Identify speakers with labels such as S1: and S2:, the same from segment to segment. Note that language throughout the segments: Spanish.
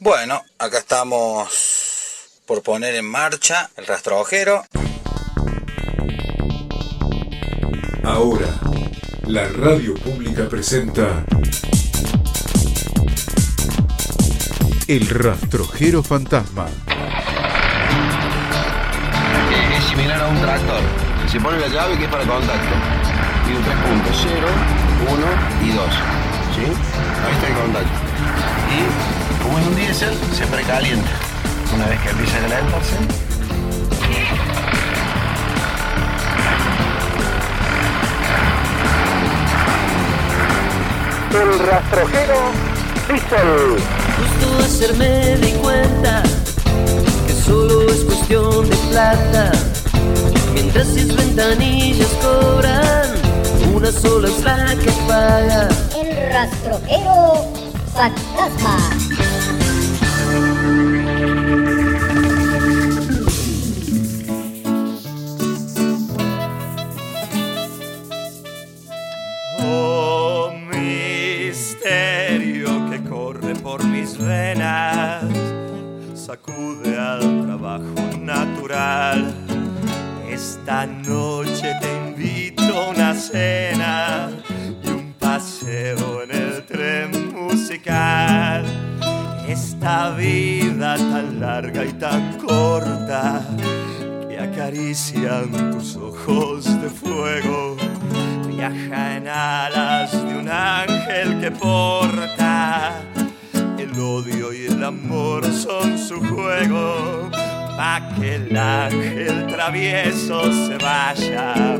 S1: Bueno, acá estamos por poner en marcha el rastrojero.
S2: Ahora, la radio pública presenta El rastrojero fantasma.
S3: Es similar a un tractor. Se pone la llave que es para contacto. Tiene tres puntos, 0, 1 y 2. ¿Sí? Ahí está el contacto. Y como es un diésel, se precalienta. Una vez que empieza a calentarse,
S4: El rastrojero Diesel.
S5: Justo ayer me di cuenta que solo es cuestión de plata. Mientras sus ventanillas cobran, una sola es la que paga.
S6: El rastrojero fantasma.
S7: Sacude al trabajo natural. Esta noche te invito a una cena y un paseo en el tren musical. Esta vida tan larga y tan corta que acarician tus ojos de fuego viaja en alas de un ángel que porta odio y el amor son su juego. Pa que el ángel travieso se vaya.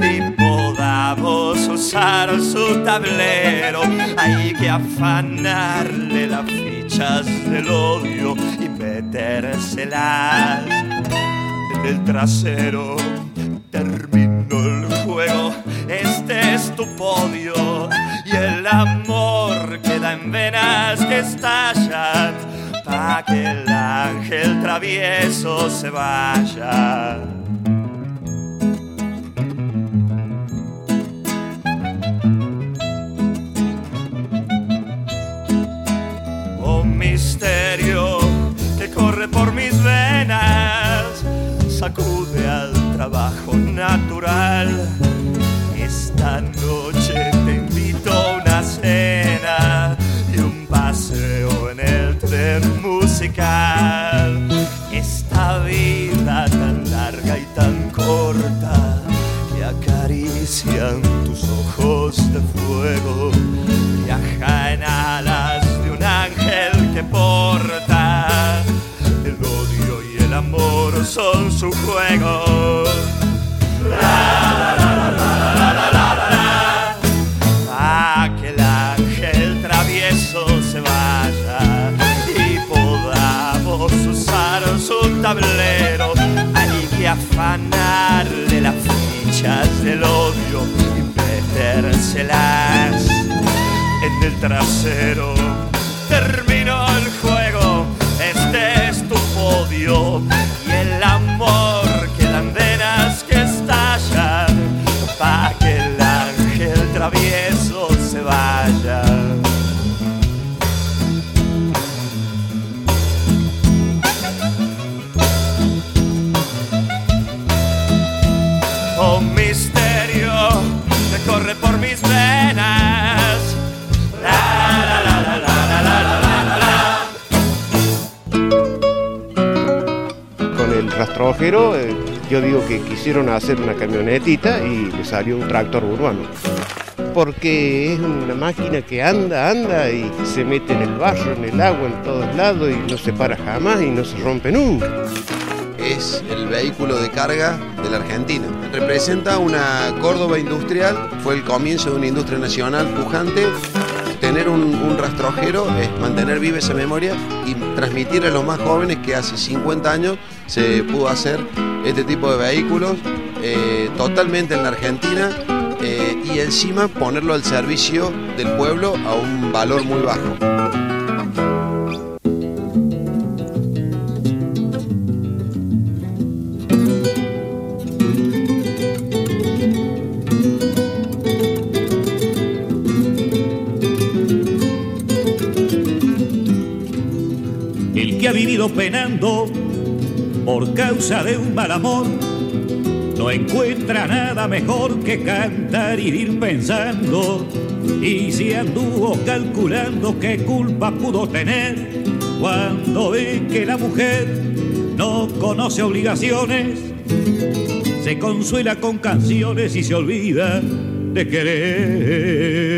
S7: Y podamos usar su tablero. Hay que afanarle las fichas del odio y metérselas en el trasero es tu podio y el amor queda en venas que estallan pa' que el ángel travieso se vaya. Oh misterio que corre por mis venas, sacude al trabajo natural. Noche te invito a una cena y un paseo en el tren musical. Esta vida tan larga y tan corta que acarician tus ojos de fuego viaja en alas de un ángel que porta el odio y el amor son su juego. Su tablero. Hay que afanarle las fichas del odio y metérselas en el trasero. Terminó el juego, este es tu podio y el amor quedan venas que estallan pa' que el ángel travieso
S8: eh, yo digo que quisieron hacer una camionetita y le salió un tractor urbano. Porque es una máquina que anda, anda y se mete en el barro, en el agua, en todos lados y no se para jamás y no se rompe nunca.
S3: es el vehículo de carga de la Argentina. Representa una Córdoba industrial, fue el comienzo de una industria nacional pujante. Tener un rastrojero es mantener viva esa memoria y transmitir a los más jóvenes que hace 50 años se pudo hacer este tipo de vehículos eh, totalmente en la Argentina eh, y encima ponerlo al servicio del pueblo a un valor muy bajo.
S9: Vivido penando por causa de un mal amor no encuentra nada mejor que cantar y ir pensando. Y si anduvo calculando qué culpa pudo tener cuando ve que la mujer no conoce obligaciones, se consuela con canciones y se olvida de querer.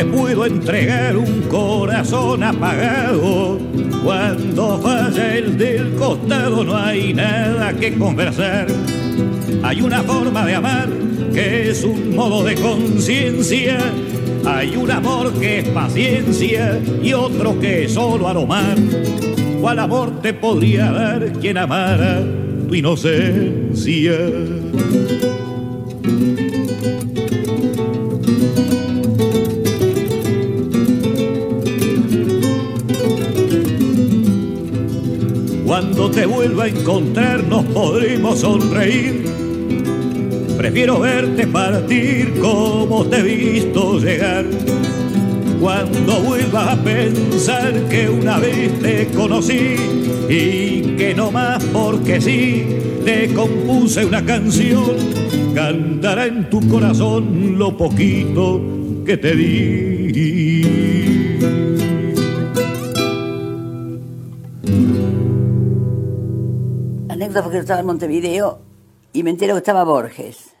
S9: Te puedo entregar un corazón apagado. Cuando falla el del costado no hay nada que conversar. Hay una forma de amar que es un modo de conciencia. Hay un amor que es paciencia y otro que es solo aromar. ¿Cuál amor te podría dar quien amara tu inocencia? Te vuelva a encontrar nos podremos sonreír. Prefiero verte partir como te he visto llegar. Cuando vuelvas a pensar que una vez te conocí y que no más porque sí te compuse una canción, cantará en tu corazón lo poquito que te di.
S10: La anécdota fue que yo estaba en Montevideo y me entero que estaba Borges.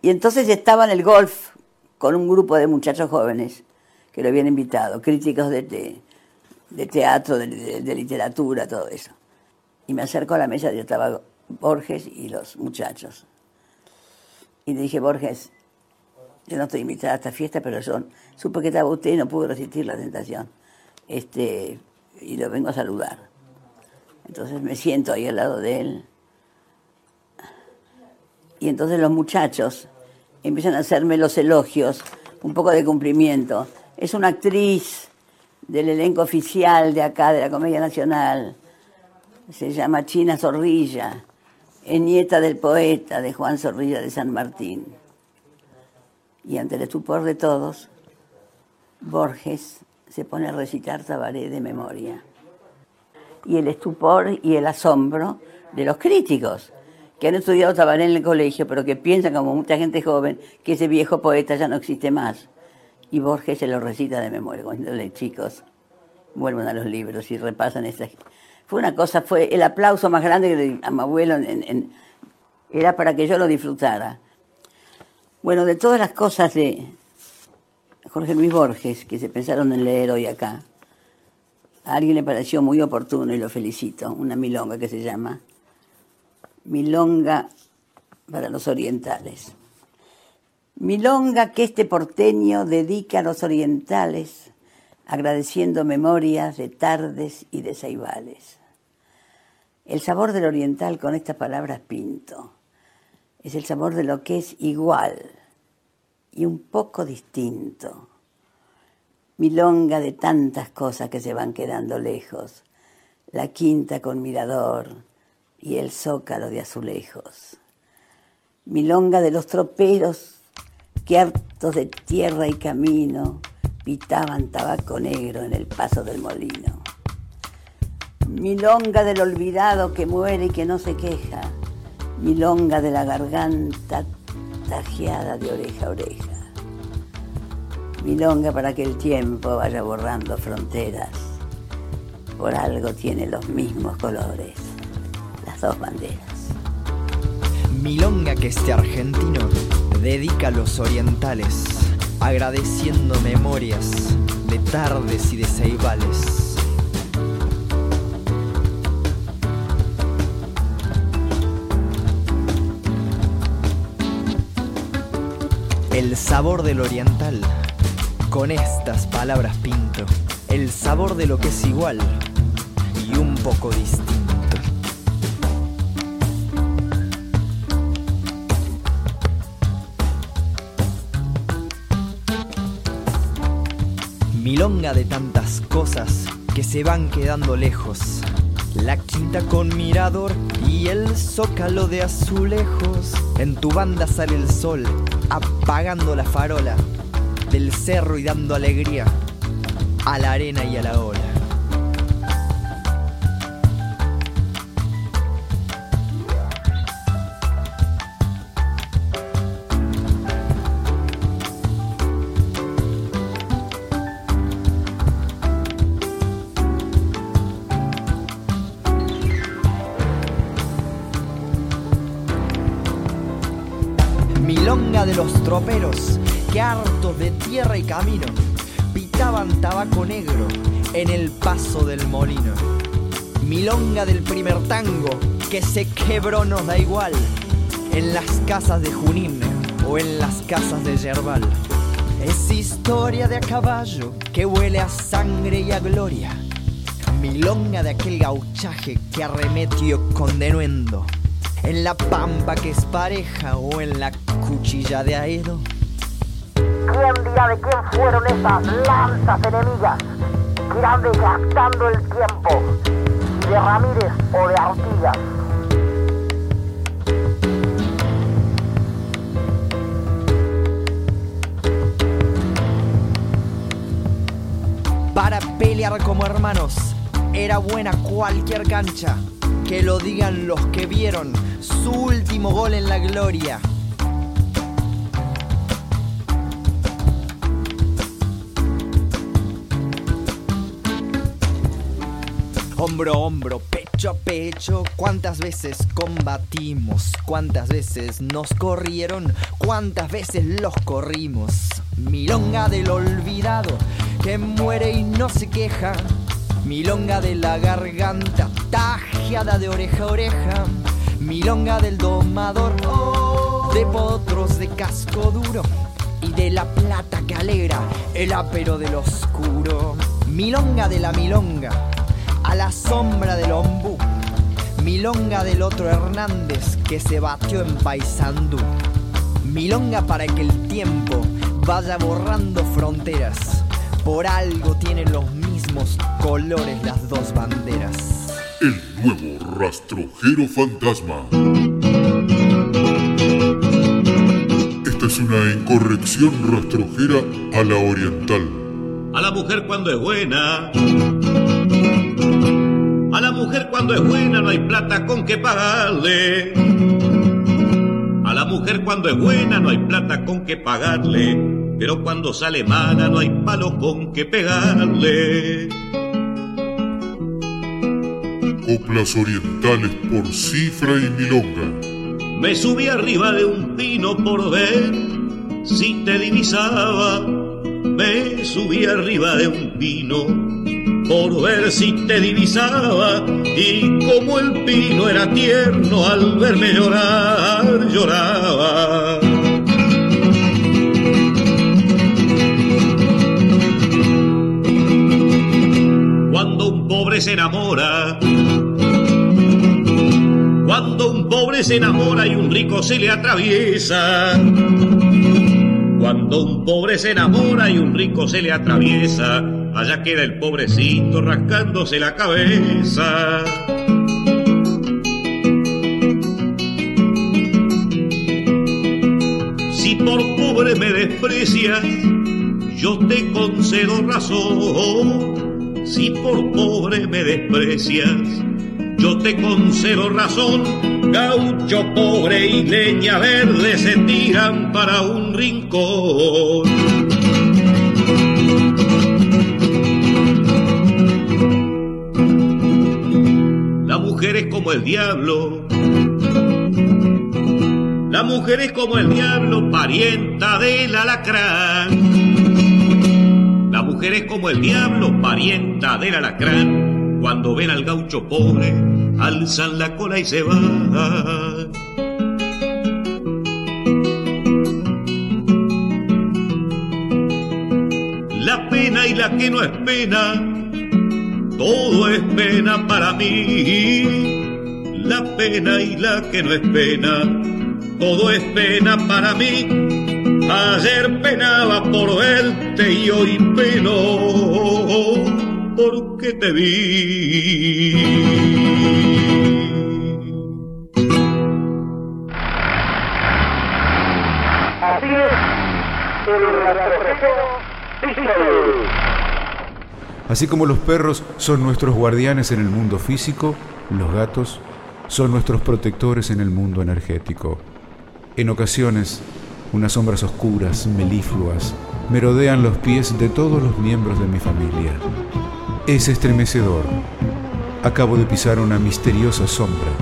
S10: Y entonces estaba en el golf con un grupo de muchachos jóvenes que lo habían invitado, críticos de, de- teatro, de, literatura, todo eso. Y me acerco a la mesa y estaba Borges y los muchachos. Y le dije, Borges, yo no estoy invitada a esta fiesta, pero yo supe que estaba usted y no pude resistir la tentación. Este, y lo vengo a saludar. Entonces me siento ahí al lado de él. Y entonces los muchachos empiezan a hacerme los elogios, un poco de cumplimiento. Es una actriz del elenco oficial de acá, de la Comedia Nacional. Se llama China Zorrilla. Es nieta del poeta de Juan Zorrilla de San Martín. Y ante el estupor de todos, Borges se pone a recitar Tabaré de memoria y el estupor y el asombro de los críticos que han estudiado Tabaré en el colegio, pero que piensan, como mucha gente joven, que ese viejo poeta ya no existe más. Y Borges se lo recita de memoria, cuando chicos, vuelvan a los libros y repasan esa... Fue una cosa, fue el aplauso más grande que le di a mi abuelo, era para que yo lo disfrutara. Bueno, de todas las cosas de Jorge Luis Borges, que se pensaron en leer hoy acá, a alguien le pareció muy oportuno y lo felicito, una milonga que se llama Milonga para los orientales. Milonga que este porteño dedica a los orientales, agradeciendo memorias de tardes y de ceibales. El sabor del oriental con estas palabras pinto es el sabor de lo que es igual y un poco distinto milonga de tantas cosas que se van quedando lejos, la quinta con mirador y el zócalo de azulejos. Milonga de los troperos que hartos de tierra y camino pitaban tabaco negro en el paso del molino. Milonga del olvidado que muere y que no se queja. Milonga de la garganta tajeada de oreja a oreja. Milonga para que el tiempo vaya borrando fronteras. Por algo tiene los mismos colores, dos banderas.
S11: Milonga que este argentino dedica a los orientales, agradeciendo memorias de tardes y de ceibales. El sabor del oriental, con estas palabras pinto, el sabor de lo que es igual y un poco distinto. Milonga de tantas cosas que se van quedando lejos. La quinta con mirador y el zócalo de azulejos. En tu banda sale el sol, apagando la farola del cerro y dando alegría a la arena y a la ola. Paso del molino. Milonga del primer tango que se quebró nos da igual en las casas de Junín o en las casas de Yerbal. Es historia de a caballo que huele a sangre y a gloria. Milonga de aquel gauchaje que arremetió con denuendo. En la pampa que es pareja o en la cuchilla de Aedo.
S4: ¿Quién dirá de quién fueron esas lanzas enemigas irán desgastando el tiempo? De Ramírez o de Artigas.
S11: Para pelear como hermanos era buena cualquier cancha. Que lo digan los que vieron su último gol en la gloria. Hombro a hombro, pecho a pecho, cuántas veces combatimos, cuántas veces nos corrieron, cuántas veces los corrimos. Milonga del olvidado que muere y no se queja. Milonga de la garganta tajeada de oreja a oreja. Milonga del domador de potros de casco duro y de la plata que alegra el apero del oscuro. Milonga de la milonga a la sombra del ombú. Milonga del otro Hernández que se batió en Paysandú. Milonga para que el tiempo vaya borrando fronteras. Por algo tienen los mismos colores las dos banderas.
S2: El nuevo rastrojero fantasma. Esta es una incorrección rastrojera a la oriental.
S9: A la mujer cuando es buena. A la mujer cuando es buena no hay plata con que pagarle. A la mujer cuando es buena no hay plata con que pagarle. Pero cuando sale mala no hay palo con que pegarle.
S2: Coplas orientales por cifra y milonga.
S9: Me subí arriba de un pino por ver si te divisaba. Me subí arriba de un pino por ver si te divisaba. Y como el pino era tierno al verme llorar, lloraba. Cuando un pobre se enamora, cuando un pobre se enamora y un rico se le atraviesa. Cuando un pobre se enamora y un rico se le atraviesa, allá queda el pobrecito rascándose la cabeza. Si por pobre me desprecias, yo te concedo razón. Si por pobre me desprecias, yo te concedo razón. Gaucho pobre y leña verde se tiran para un rincón. Como el diablo. La mujer es como el diablo, parienta del alacrán. La mujer mujeres como el diablo, parienta del alacrán. Cuando ven al gaucho pobre, alzan la cola y se van. La pena y la que no es pena, todo es pena para mí. La pena y la que no es pena, todo es pena para mí. Ayer penaba por verte y hoy peno porque te vi.
S4: Así es, el.
S12: Así como los perros son nuestros guardianes en el mundo físico, los gatos son nuestros protectores en el mundo energético. En ocasiones, unas sombras oscuras, melifluas, merodean los pies de todos los miembros de mi familia. Es estremecedor. Acabo de pisar una misteriosa sombra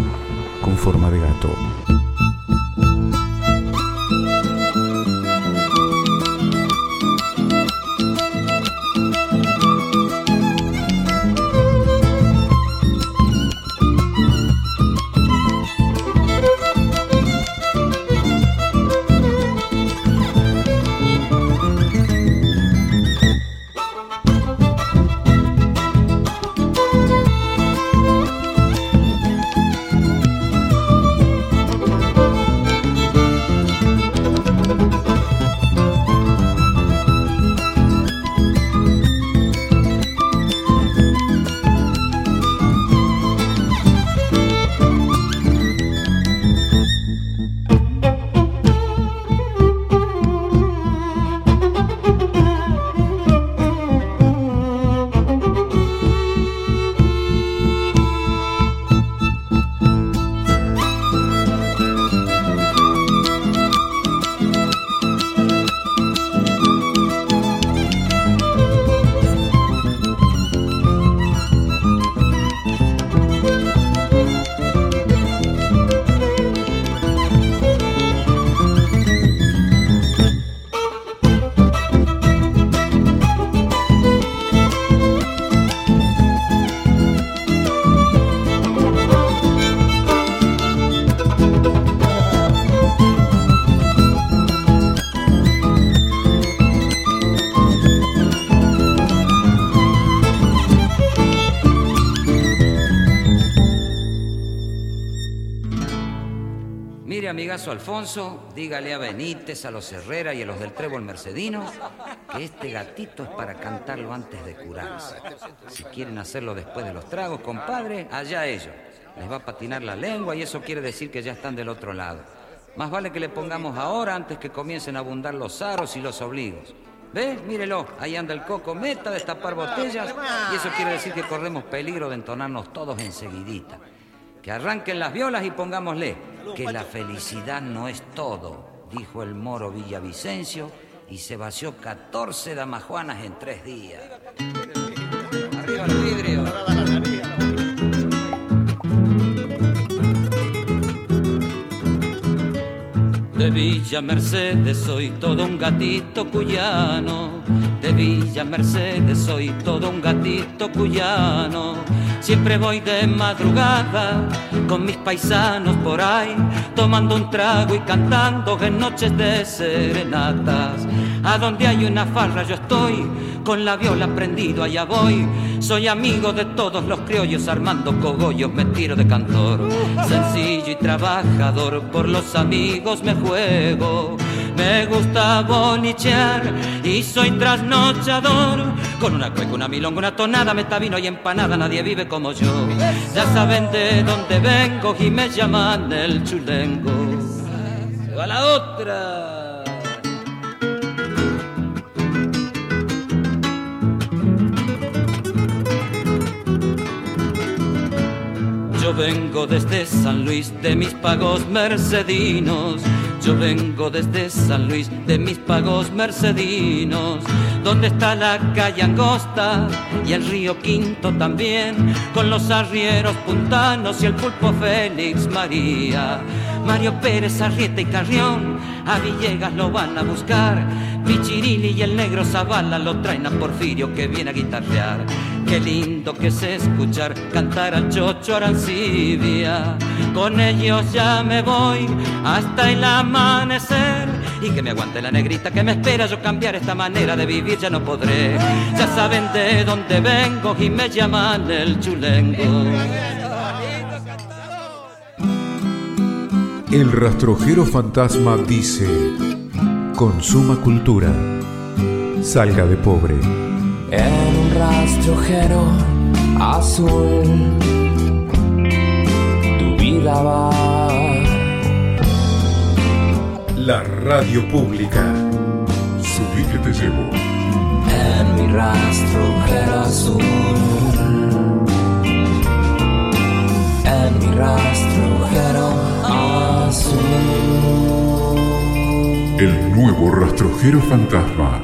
S12: con forma de gato.
S13: Alfonso, dígale a Benítez, a los Herrera y a los del Trébol Mercedino que este gatito es para cantarlo antes de curarse. Si quieren hacerlo después de los tragos, compadre, allá ellos. Les va a patinar la lengua y eso quiere decir que ya están del otro lado. Más vale que le pongamos ahora antes que comiencen a abundar los aros y los obligos. ¿Ve? Mírelo, ahí anda el coco, meta a destapar botellas y eso quiere decir que corremos peligro de entonarnos todos enseguidita. Que arranquen las violas y pongámosle que la felicidad no es todo, dijo el moro Villavicencio y se vació 14 damajuanas en tres días. Arriba los vidrios. De Villa Mercedes soy todo un gatito cuyano. De Villa Mercedes soy todo un gatito cuyano. Siempre voy de madrugada con mis paisanos por ahí, tomando un trago y cantando en noches de serenatas. A donde hay una farra yo estoy, con la viola prendido allá voy. Soy amigo de todos los criollos, armando cogollos me tiro de cantor. Sencillo y trabajador, por los amigos me juego. Me gusta bonichear y soy trasnochador. Con una cueca, una milonga, una tonada, metavino y empanada, nadie vive como yo. Ya saben de dónde vengo y me llaman el chulengo. Se va la otra. Yo vengo desde San Luis de mis pagos mercedinos. Yo vengo desde San Luis de mis pagos mercedinos. Donde está la calle angosta y el río Quinto también, con los arrieros puntanos y el pulpo Félix María. Mario Pérez, Arrieta y Carrión, a Villegas lo van a buscar. Pichirini y el negro Zavala lo traen a Porfirio que viene a guitarrear. Qué lindo que es escuchar cantar al Chocho Arancibia. Con ellos ya me voy hasta el amanecer. Y que me aguante la negrita que me espera. Yo cambiar esta manera de vivir ya no podré. Ya saben de dónde vengo y me llaman el chulengo.
S12: El rastrojero fantasma dice, consuma cultura, salga de pobre.
S14: En un rastrojero azul, tu vida va.
S12: La radio pública.
S2: Subí que te llevo.
S14: En mi rastrojero azul. En mi rastrojero azul.
S2: El nuevo rastrojero fantasma.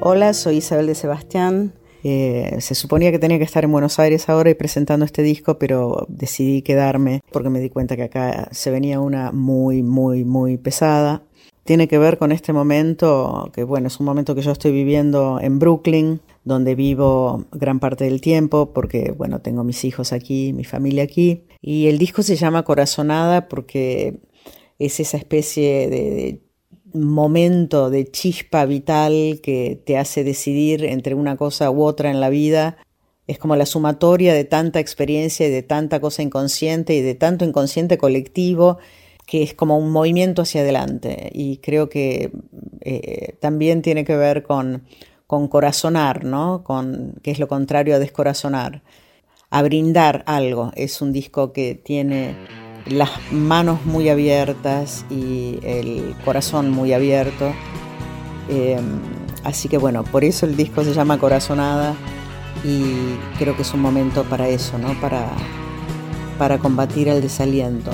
S15: Hola, soy Isabel de Sebastián. Eh, se suponía que tenía que estar en Buenos Aires ahora y presentando este disco, pero decidí quedarme porque me di cuenta que acá se venía una muy, muy, muy pesada. Tiene que ver con este momento, que bueno, es un momento que yo estoy viviendo en Brooklyn, donde vivo gran parte del tiempo, porque bueno, tengo mis hijos aquí, mi familia aquí. Y el disco se llama Corazonada porque es esa especie de, de momento de chispa vital que te hace decidir entre una cosa u otra en la vida. Es como la sumatoria de tanta experiencia y de tanta cosa inconsciente y de tanto inconsciente colectivo que es como un movimiento hacia adelante. Y creo que eh, también tiene que ver con, con corazonar, ¿no? Con, que es lo contrario a descorazonar. A brindar algo. Es un disco que tiene las manos muy abiertas y el corazón muy abierto. Eh, así que bueno, por eso el disco se llama Corazonada y creo que es un momento para eso, ¿no? Para, para combatir el desaliento.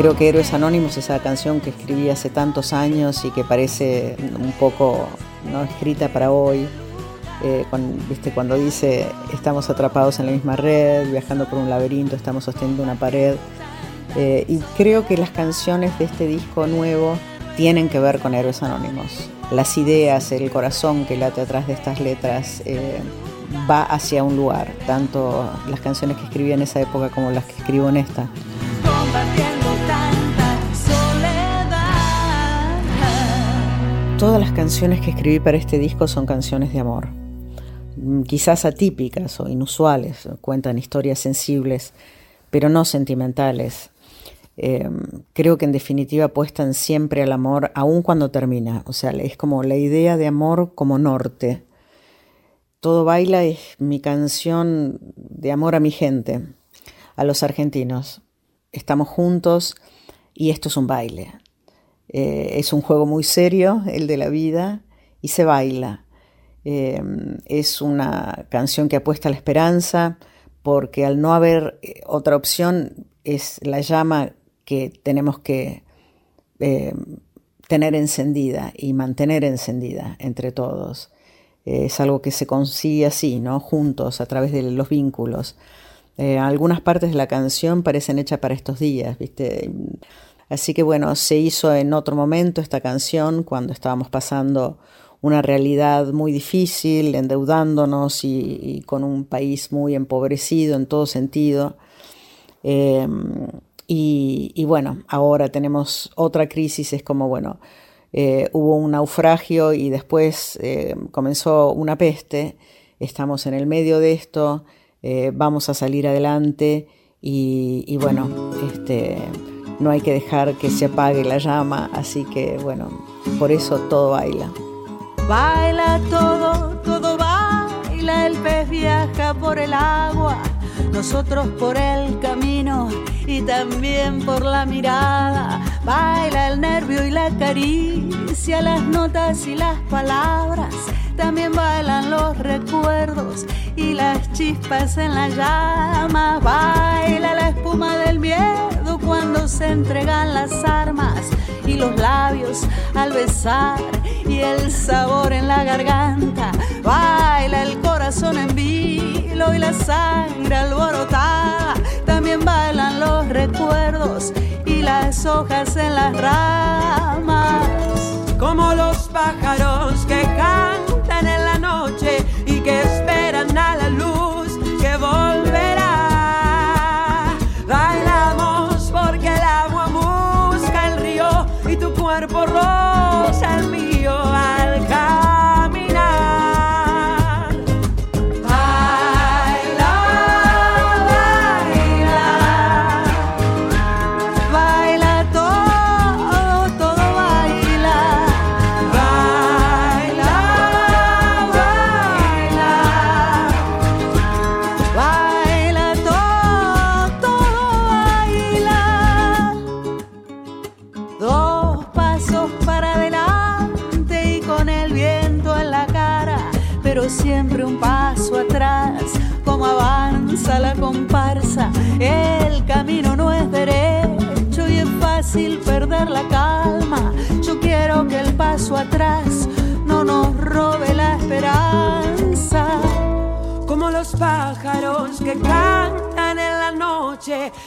S16: Creo que
S15: Héroes Anónimos, esa canción que escribí hace tantos años y que parece un poco no escrita para hoy, eh, cuan- ¿viste? cuando dice estamos atrapados en la misma red, viajando por un laberinto, estamos sosteniendo una pared. Eh, y creo que las canciones de este disco nuevo tienen que ver con Héroes Anónimos. Las ideas, el corazón que late atrás de estas letras eh, va hacia un lugar, tanto las canciones que escribí en esa época como las que escribo en esta. Todas las canciones que escribí para este disco son canciones de amor. Mm, Quizás atípicas o inusuales, cuentan historias sensibles, pero no sentimentales. Eh, creo que en definitiva apuestan siempre al amor, aun cuando termina. O sea, es como la idea de amor como norte. Todo baila es mi canción de amor a mi gente, a los argentinos. Estamos juntos y esto es un baile. Eh, es un juego muy serio, el de la vida, y se baila. Eh, es una canción que apuesta a la esperanza, porque al no haber eh, otra opción, es la llama que tenemos que tener encendida y mantener encendida entre todos. Es algo que se consigue así, ¿no? Juntos, a través de los vínculos. Algunas partes de la canción parecen hechas para estos días, ¿viste? Así que bueno, se hizo en otro momento esta canción cuando estábamos pasando una realidad muy difícil, endeudándonos y, con un país muy empobrecido en todo sentido. Y, y, bueno, ahora tenemos otra crisis, es como, bueno, eh, hubo un naufragio y después eh, comenzó una peste, estamos en el medio de esto, eh, vamos a salir adelante y, y, bueno, este, no hay que dejar que se apague la llama, así que bueno, por eso todo baila.
S16: Baila todo, todo baila, el pez viaja por el agua nosotros por el camino y también por la mirada. Baila el nervio y la caricia, las notas y las palabras. También bailan los recuerdos y las chispas en la llama. Baila la espuma del miedo cuando se entregan las armas y los labios al besar y el sabor en la garganta. Baila el corazón en vilo y la sangre alborotada. También bailan los recuerdos y las hojas en las ramas.
S17: Como los pájaros que cantan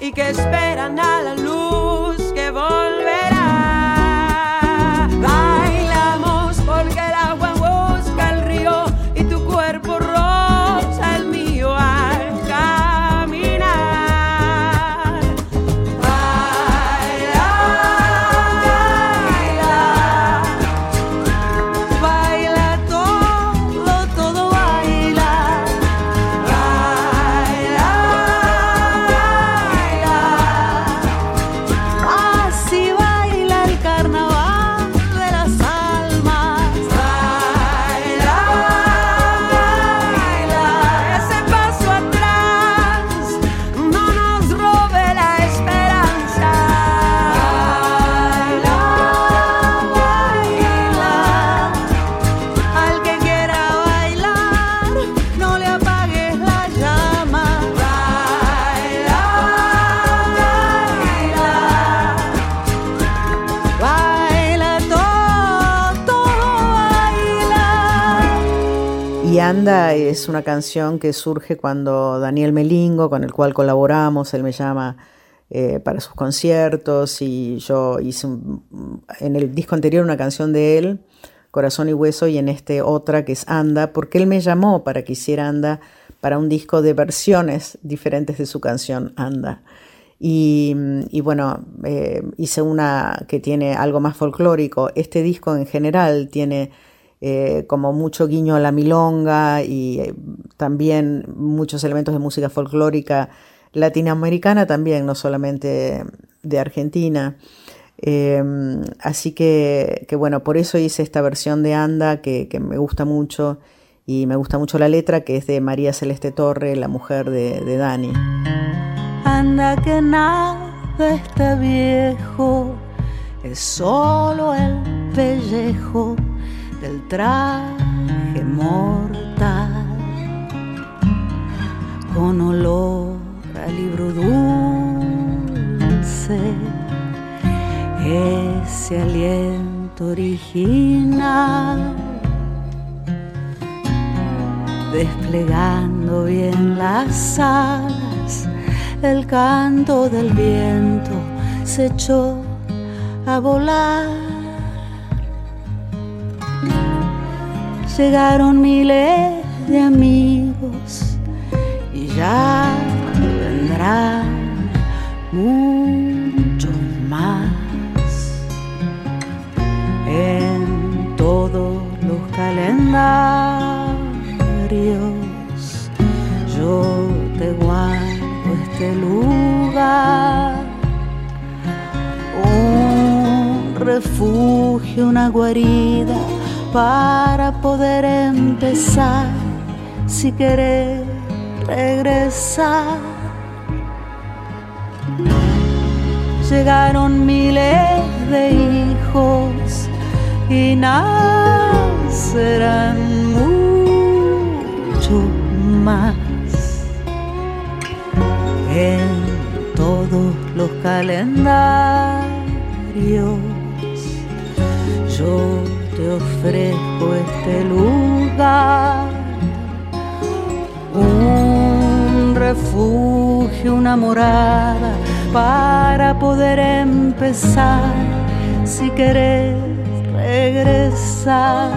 S17: y que esperan a la luz Y
S15: Anda es una canción que surge cuando Daniel Melingo, con el cual colaboramos, él me llama eh, para sus conciertos y yo hice en el disco anterior una canción de él, Corazón y Hueso, y en este otra que es Anda, porque él me llamó para que hiciera Anda para un disco de versiones diferentes de su canción Anda. Y, y bueno, eh, hice una que tiene algo más folclórico. Este disco en general tiene eh, como mucho guiño a la milonga y eh, también muchos elementos de música folclórica latinoamericana también, no solamente de Argentina. Eh, así que, bueno, por eso hice esta versión de Anda que, me gusta mucho y me gusta mucho la letra que es de María Celeste Torre, la mujer de Dani.
S16: Anda que nada está viejo, es solo el pellejo del traje mortal, con olor a libro duro ese aliento original, desplegando bien las alas, el canto del viento se echó a volar. Llegaron miles de amigos y ya vendrán muchos más. En todos los calendarios yo te guardo este lugar. Un refugio, una guarida para poder empezar si querés regresar. Llegaron miles de hijos y nacerán muchos más en todos los calendarios. Yo te ofrezco este lugar, un refugio, una morada para poder empezar si querés regresar.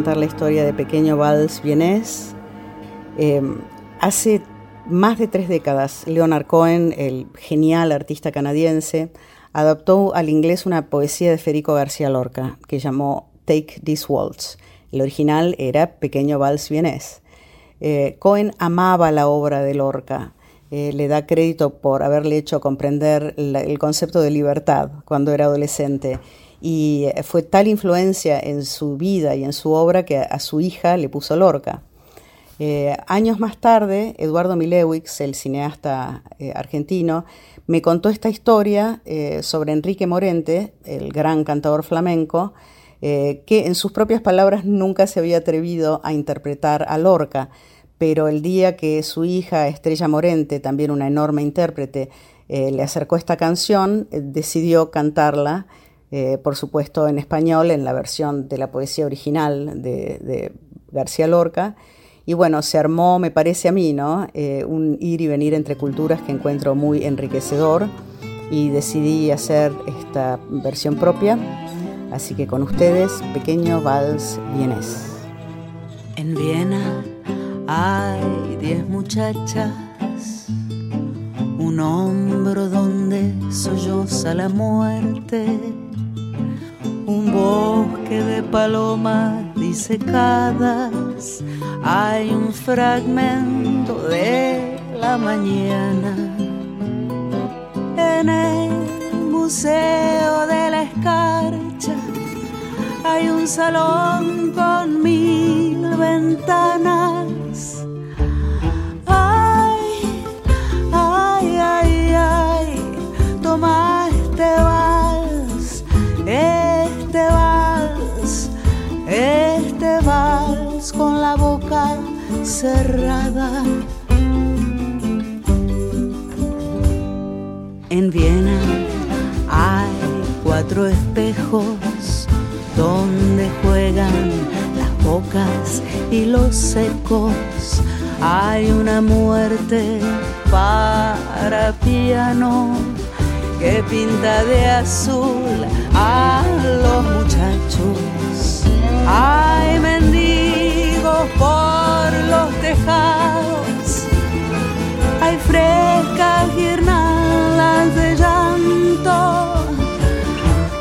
S15: Contar la historia de Pequeño Vals Vienés. Eh, hace más de tres décadas, Leonard Cohen, el genial artista canadiense, adaptó al inglés una poesía de Federico García Lorca que llamó Take This Waltz. El original era Pequeño Vals Vienés. Eh, Cohen amaba la obra de Lorca. Eh, le da crédito por haberle hecho comprender el concepto de libertad cuando era adolescente. Y eh, fue tal influencia en su vida y en su obra que a, su hija le puso Lorca. Eh, años más tarde, Eduardo Milewix, el cineasta eh, argentino, me contó esta historia sobre Enrique Morente, el gran cantador flamenco, que en sus propias palabras nunca se había atrevido a interpretar a Lorca, pero el día que su hija Estrella Morente, también una enorme intérprete, le acercó esta canción, decidió cantarla, eh, por supuesto en español, en la versión de la poesía original de, García Lorca. Y bueno, se armó, me parece a mí, ¿no? Eh, un ir y venir entre culturas que encuentro muy enriquecedor y decidí hacer esta versión propia. Así que con ustedes, pequeño vals vienés.
S16: En Viena hay diez muchachas, un hombro donde solloza la muerte, de palomas disecadas, hay un fragmento de la mañana. En el Museo de la Escarcha hay un salón con mil ventanas. Cerrada. En Viena hay cuatro espejos donde juegan las bocas y los secos. Hay una muerte para piano que pinta de azul a los muchachos. Hay mendigos por los tejados hay frescas guirnaldas de llanto.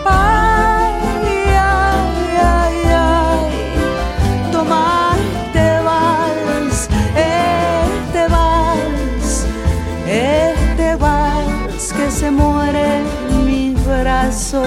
S16: Ay, ay, ay, ay.
S18: Tomá este vals, este vals, este vals que se muere en
S16: mi brazo.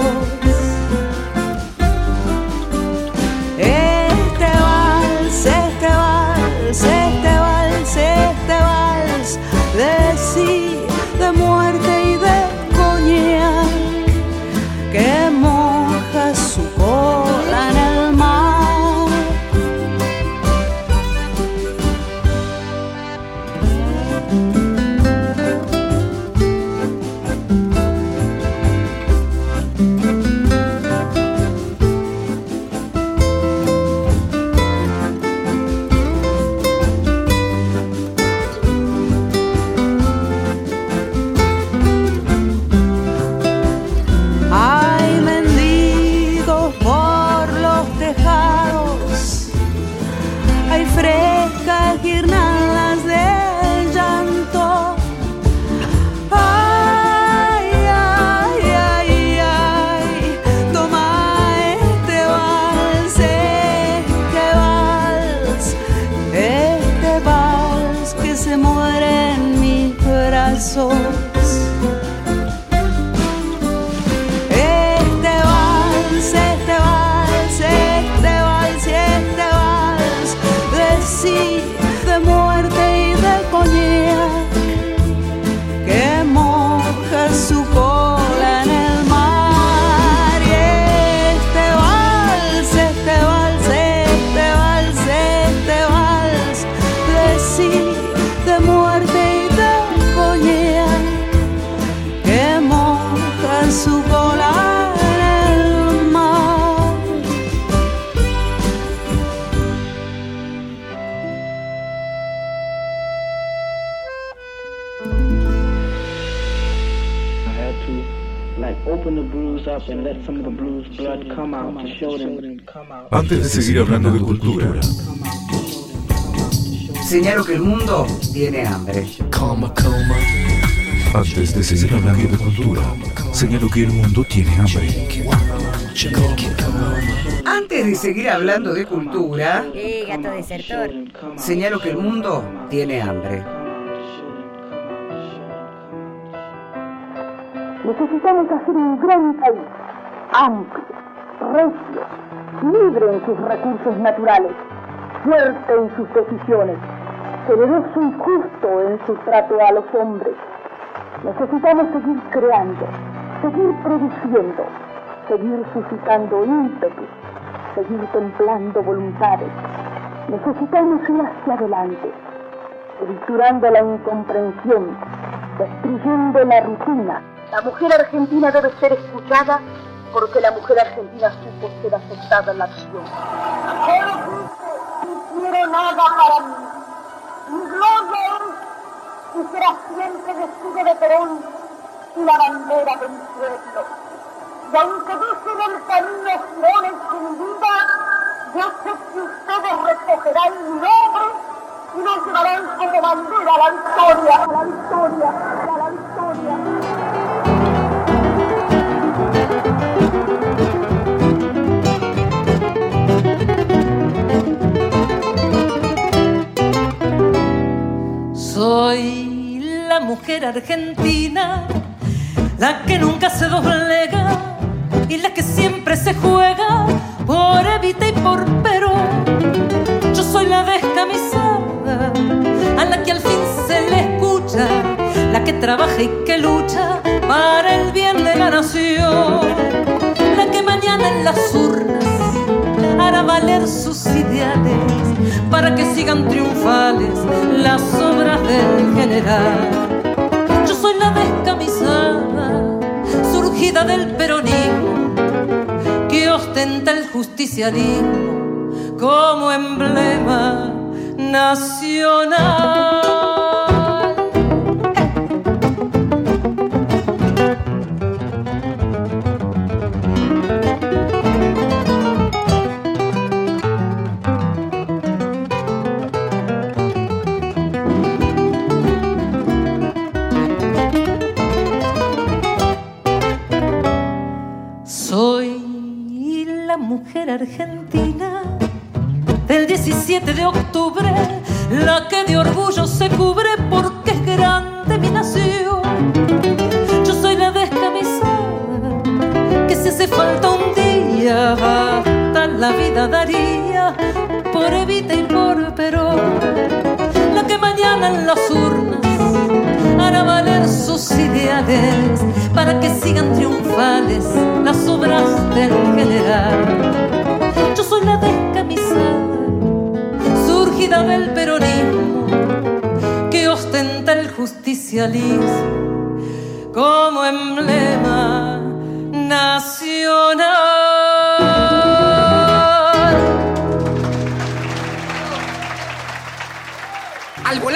S12: Antes de seguir hablando de cultura,
S19: Señalo que el mundo tiene hambre.
S12: antes de seguir hablando de cultura, señalo que el mundo tiene hambre.
S19: Antes de seguir hablando de cultura,
S20: Eh, gato desertor.
S19: señalo que el mundo tiene hambre.
S4: Necesitamos hacer un gran país, amplio, recio, libre en sus recursos naturales, fuerte en sus decisiones, generoso y justo en su trato a los hombres. Necesitamos seguir creando, seguir produciendo, seguir suscitando ímpetus, seguir templando voluntades. Necesitamos ir hacia adelante, triturando la incomprensión, destruyendo la rutina. La mujer argentina debe ser escuchada porque la mujer argentina supo ser aceptada en la acción. No quiero nada para mí. Mi gloria es y será siempre vestido de Perón y la bandera de mi pueblo. Y aunque dicen el camino flores sin vida, yo sé que ustedes recogerán mi nombre y nos llevarán como bandera a la victoria, a la victoria, a la victoria.
S21: Argentina, la que nunca se doblega y la que siempre se juega por Evita y por Perú. Yo soy la descamisada, a la que al fin se le escucha, la que trabaja y que lucha para el bien de la nación, la que mañana en las urnas hará valer sus ideales para que sigan triunfales las obras del general. Surgida del peronismo, que ostenta el justicialismo como emblema nacional. Para que sigan triunfales las obras del general. Yo soy la descamisada, surgida del peronismo, que ostenta el justicialismo como emblema nacional.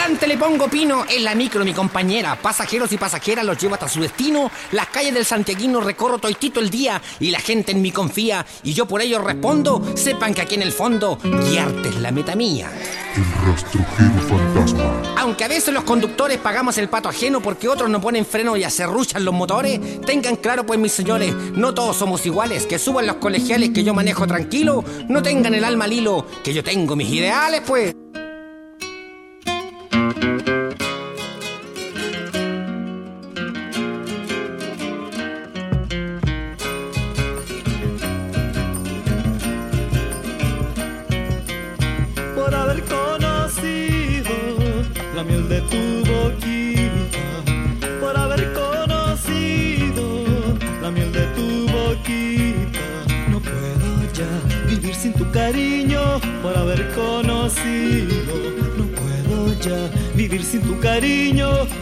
S22: Volante le pongo pino, en la micro mi compañera. Pasajeros y pasajeras los llevo hasta su destino. Las calles del Santiaguino recorro toitito el día y la gente en mí confía y yo por ello respondo. Sepan que aquí en el fondo guiarte es la meta mía.
S2: El rastrojero fantasma.
S22: Aunque a veces los conductores pagamos el pato ajeno porque otros no ponen freno y acerruchan los motores, tengan claro pues mis señores, no todos somos iguales, que suban los colegiales que yo manejo tranquilo, no tengan el alma al hilo, que yo tengo mis ideales pues.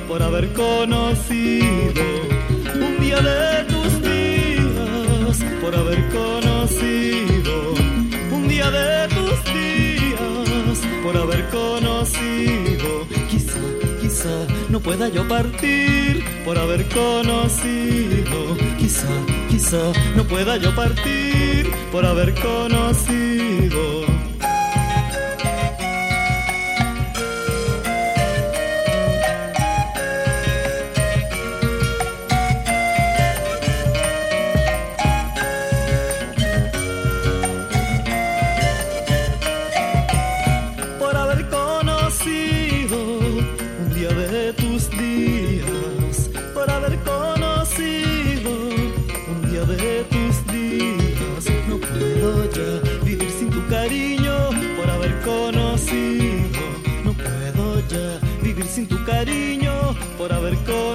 S23: Por haber conocido. Un día de tus días, por haber conocido. Un día de tus días por haber conocido. Quizá, quizá no pueda yo partir por haber conocido. Quizá, quizá no pueda yo partir por haber conocido. Por haber conocido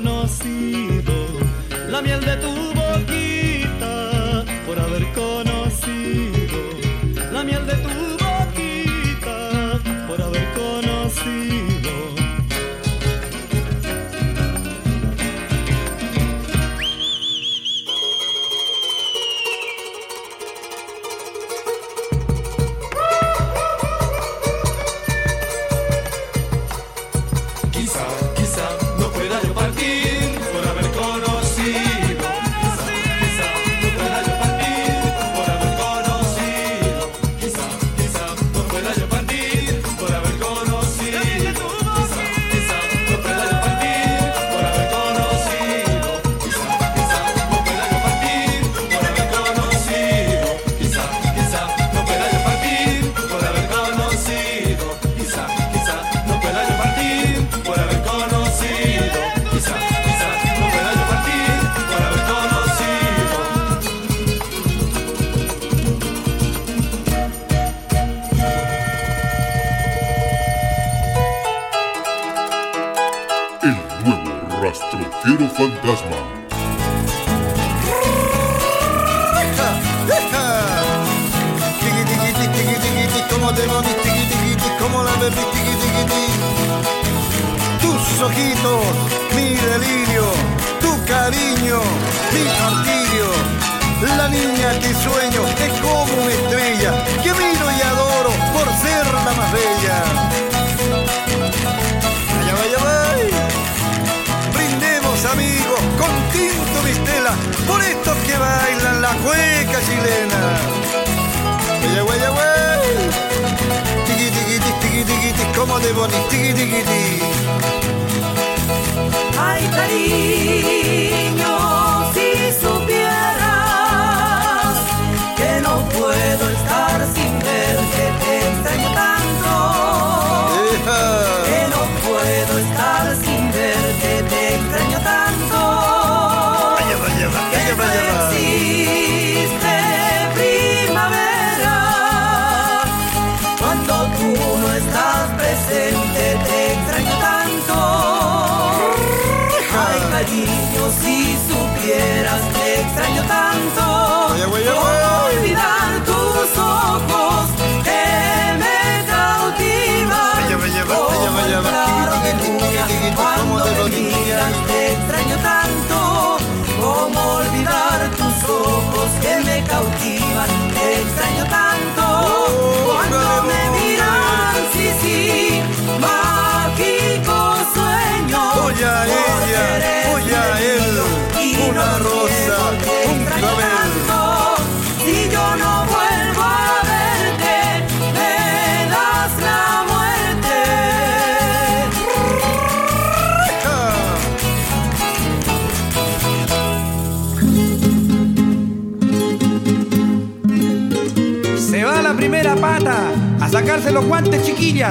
S24: sacarse los guantes, chiquilla.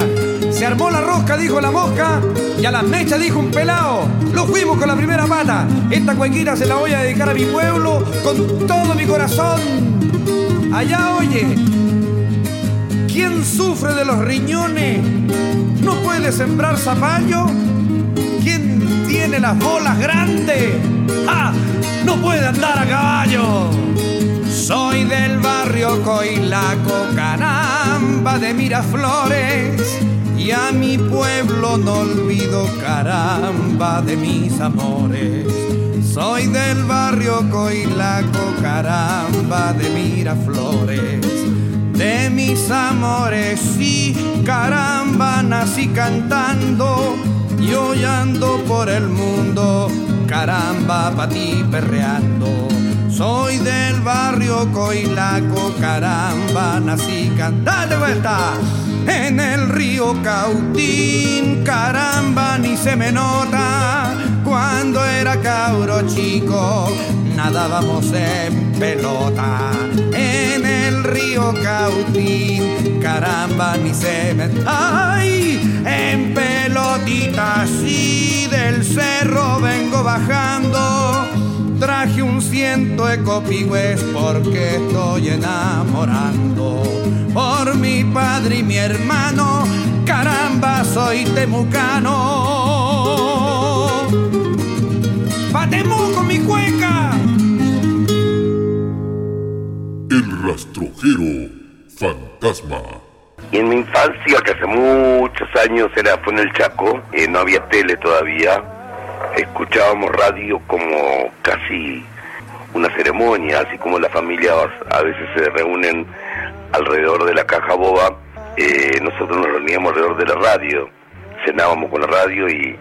S24: Se armó la rosca, dijo la mosca, y a las mechas dijo un pelao. Lo fuimos con la primera pata. Esta cuequita se la voy a dedicar a mi pueblo con todo mi corazón. Allá oye, ¿quién sufre de los riñones? ¿No puede sembrar zapallo? ¿Quién tiene las bolas grandes? ¡Ah! No puede andar a caballo. Soy del barrio Coilaco, caramba de Miraflores. Y a mi pueblo no olvido, caramba de mis amores. Soy del barrio Coilaco, caramba de Miraflores. De mis amores, sí, caramba, nací cantando. Y hoy ando por el mundo, caramba, pa' ti perreando. Soy del barrio Coilaco, caramba, nací cantando. vuelta! En el río Cautín, caramba, ni se me nota. Cuando era cabro chico, nadábamos en pelota. En el río Cautín, caramba, ni se me... ¡Ay! En pelotita, sí, del cerro vengo bajando. Traje un ciento de copigües porque estoy enamorando por mi padre y mi hermano. Caramba, soy temucano. ¡Patemu con mi cueca!
S2: El rastrojero fantasma.
S25: Y en mi infancia, que hace muchos años era, fue en el Chaco, eh, no había tele todavía, escuchábamos radio como casi una ceremonia, así como las familias a veces se reúnen alrededor de la caja boba, eh, nosotros nos reuníamos alrededor de la radio, cenábamos con la radio y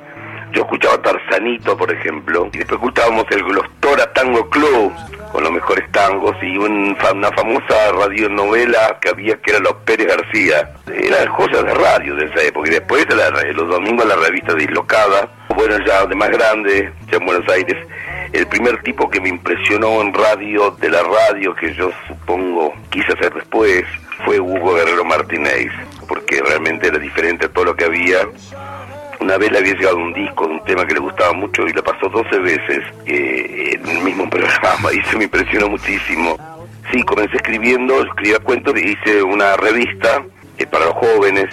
S25: yo escuchaba Tarzanito, por ejemplo, y después escuchábamos el Glostora Tango Club, con los mejores tangos, y un, una famosa radionovela que había que era Los Pérez García. Eran joyas de radio de esa época, y después de la- los domingos la revista Dislocada, bueno, ya de más grande, ya en Buenos Aires, el primer tipo que me impresionó en radio, de la radio, que yo supongo quise hacer después, fue Hugo Guerrero Martínez, porque realmente era diferente a todo lo que había. Una vez le había llegado un disco de un tema que le gustaba mucho y lo pasó 12 veces eh, en el mismo programa y eso me impresionó muchísimo. Sí, comencé escribiendo, escribía cuentos hice una revista eh, para los jóvenes,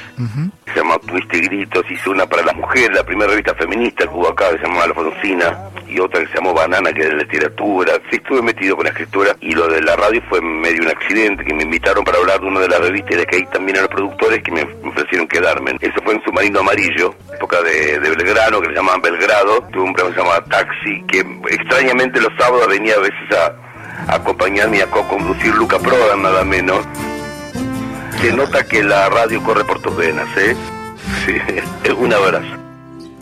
S25: se llama Tuviste Gritos, hice una para las mujeres, la primera revista feminista que hubo acá, que se llamaba La Fonsina, y otra que se llamó Banana, que era de literatura. Sí, estuve metido con la escritura, y lo de la radio fue medio un accidente, que me invitaron para hablar de una de las revistas, que ahí también eran los productores que me ofrecieron quedarme. Eso fue en Submarino Amarillo, época de, de Belgrano, que le llamaban Belgrado, tuve un programa que se llamaba Taxi, que extrañamente los sábados venía a veces a, a acompañarme y a co-conducir Luca Prodan, nada menos. Se nota que la radio corre por tus venas, ¿eh? Sí, un abrazo.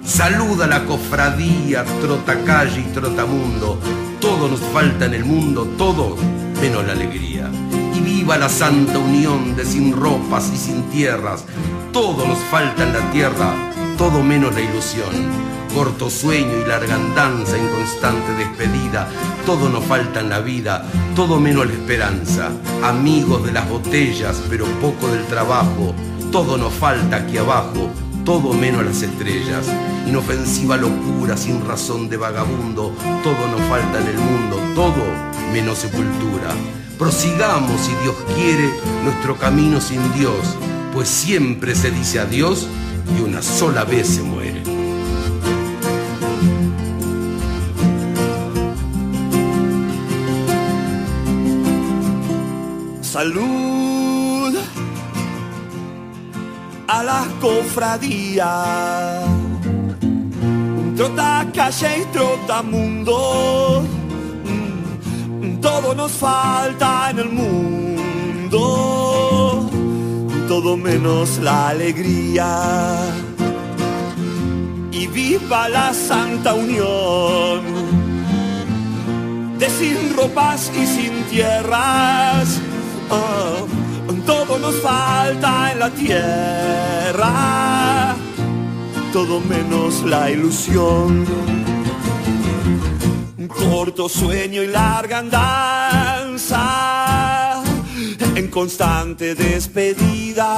S26: Saluda la cofradía, trotacalle y trotamundo. Todo nos falta en el mundo, todo menos la alegría. Y viva la santa unión de sin ropas y sin tierras. Todo nos falta en la tierra, todo menos la ilusión. Corto sueño y larga andanza en constante despedida. Todo nos falta en la vida, todo menos la esperanza. Amigos de las botellas, pero poco del trabajo. Todo nos falta aquí abajo, todo menos las estrellas. Inofensiva locura sin razón de vagabundo, todo nos falta en el mundo, todo menos sepultura. Prosigamos, si Dios quiere, nuestro camino sin Dios, pues siempre se dice adiós y una sola vez se muere.
S23: Salud a la cofradía. Trota calle y trota mundo. Mm, Todo nos falta en el mundo. Todo menos la alegría. Y viva la santa unión. De sin ropas y sin tierras. Oh, todo nos falta en la tierra, todo menos la ilusión. Un corto sueño y larga andanza
S7: en constante despedida.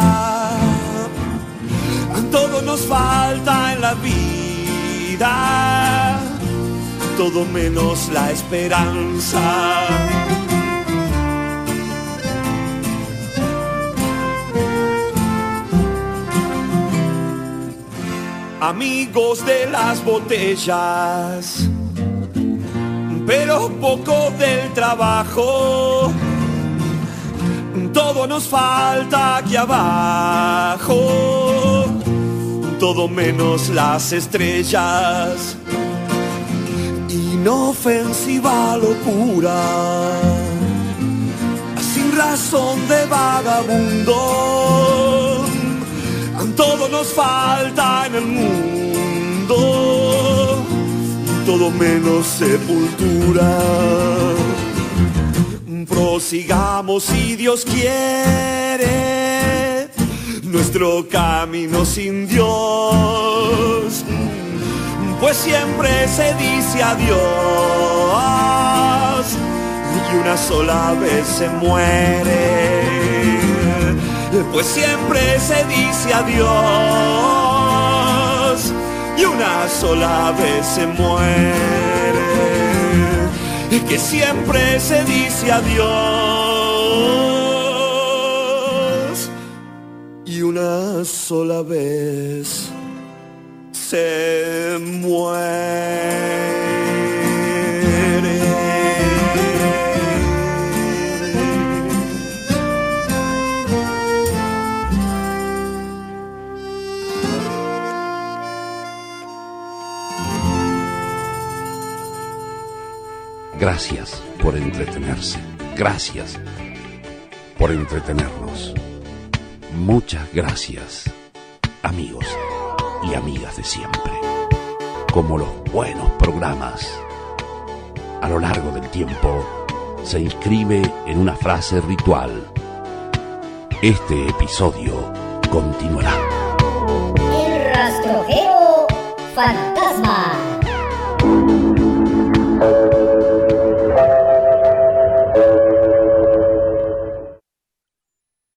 S7: Todo nos falta en la vida, todo menos la esperanza. Amigos de las botellas, pero poco del trabajo. Todo nos falta aquí abajo, todo menos las estrellas. Inofensiva locura, sin razón de vagabundo. Todo nos falta en el mundo, todo menos sepultura. Prosigamos si Dios quiere nuestro camino sin Dios, pues siempre se dice adiós y una sola vez se muere, pues siempre se dice adiós y una sola vez se muere que siempre se dice adiós y una sola vez se muere.
S27: Gracias por entretenerse. Gracias por entretenernos. Muchas gracias, amigos y amigas de siempre. Como los buenos programas, a lo largo del tiempo se inscribe en una frase ritual. Este episodio continuará.
S6: El rastrojero fantasma.